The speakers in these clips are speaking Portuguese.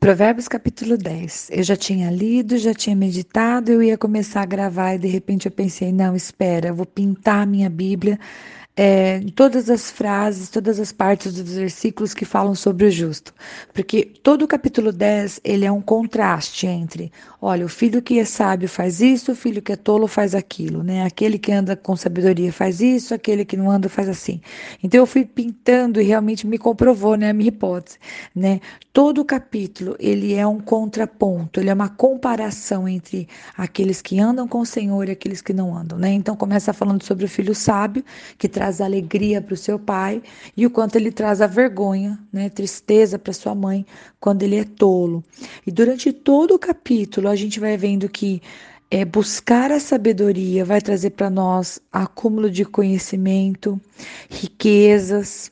Provérbios capítulo 10. Eu já tinha lido, já tinha meditado, eu ia começar a gravar e de repente eu pensei: não, espera, eu vou pintar a minha Bíblia é, todas as frases, todas as partes dos versículos que falam sobre o justo. Porque todo o capítulo 10, ele é um contraste entre, olha, o filho que é sábio faz isso, o filho que é tolo faz aquilo, né? Aquele que anda com sabedoria faz isso, aquele que não anda faz assim. Então eu fui pintando e realmente me comprovou, né, a minha hipótese, né? Todo o capítulo, ele é um contraponto, ele é uma comparação entre aqueles que andam com o Senhor e aqueles que não andam, né? Então começa falando sobre o filho sábio, que traz traz alegria para o seu pai e o quanto ele traz a vergonha, né, tristeza para sua mãe quando ele é tolo. E durante todo o capítulo a gente vai vendo que é, buscar a sabedoria vai trazer para nós acúmulo de conhecimento, riquezas,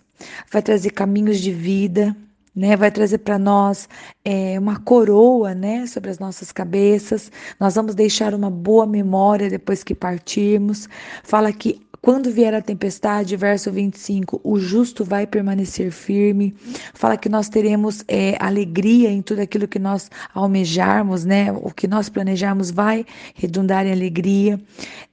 vai trazer caminhos de vida, né, vai trazer para nós é, uma coroa, né, sobre as nossas cabeças. Nós vamos deixar uma boa memória depois que partirmos. Fala que quando vier a tempestade, verso 25, o justo vai permanecer firme. Fala que nós teremos é, alegria em tudo aquilo que nós almejarmos, né? O que nós planejarmos vai redundar em alegria.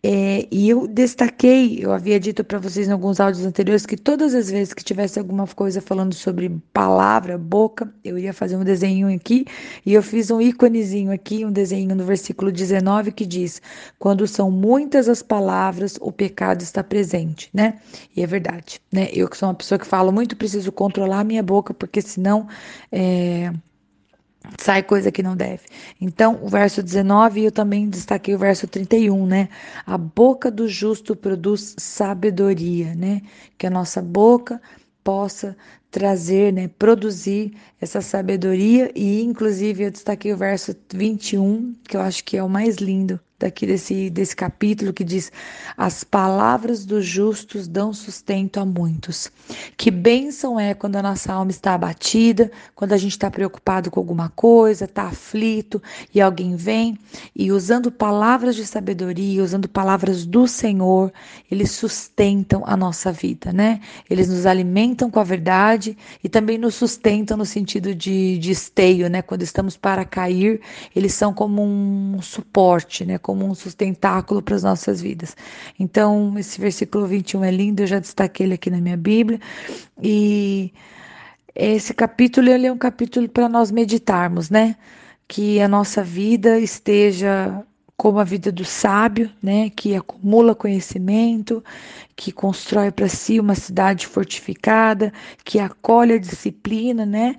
É, e eu destaquei, eu havia dito para vocês em alguns áudios anteriores que todas as vezes que tivesse alguma coisa falando sobre palavra, boca, eu ia fazer um desenho aqui e eu fiz um íconezinho aqui, um desenho no versículo 19 que diz: Quando são muitas as palavras, o pecado está presente, né? E é verdade, né? Eu que sou uma pessoa que falo muito, preciso controlar a minha boca, porque senão é, sai coisa que não deve. Então, o verso 19, eu também destaquei o verso 31, né? A boca do justo produz sabedoria, né? Que a nossa boca possa trazer, né, produzir essa sabedoria e inclusive eu destaquei o verso 21, que eu acho que é o mais lindo daqui desse, desse capítulo que diz: As palavras dos justos dão sustento a muitos. Que bênção é quando a nossa alma está abatida, quando a gente está preocupado com alguma coisa, está aflito e alguém vem e usando palavras de sabedoria, usando palavras do Senhor, eles sustentam a nossa vida, né? Eles nos alimentam com a verdade e também nos sustentam no sentido de, de esteio, né? Quando estamos para cair, eles são como um suporte, né? como um sustentáculo para as nossas vidas. Então, esse versículo 21 é lindo, eu já destaquei ele aqui na minha Bíblia. E esse capítulo ele é um capítulo para nós meditarmos, né? Que a nossa vida esteja como a vida do sábio, né, que acumula conhecimento, que constrói para si uma cidade fortificada, que acolhe a disciplina, né,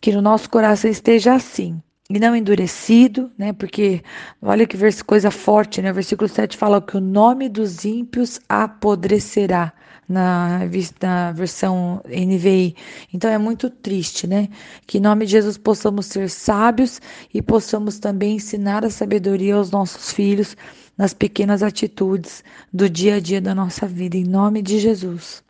que no nosso coração esteja assim e não endurecido, né? Porque olha que coisa forte, né? O versículo 7 fala que o nome dos ímpios apodrecerá na, na versão NVI. Então é muito triste, né? Que em nome de Jesus possamos ser sábios e possamos também ensinar a sabedoria aos nossos filhos nas pequenas atitudes do dia a dia da nossa vida, em nome de Jesus.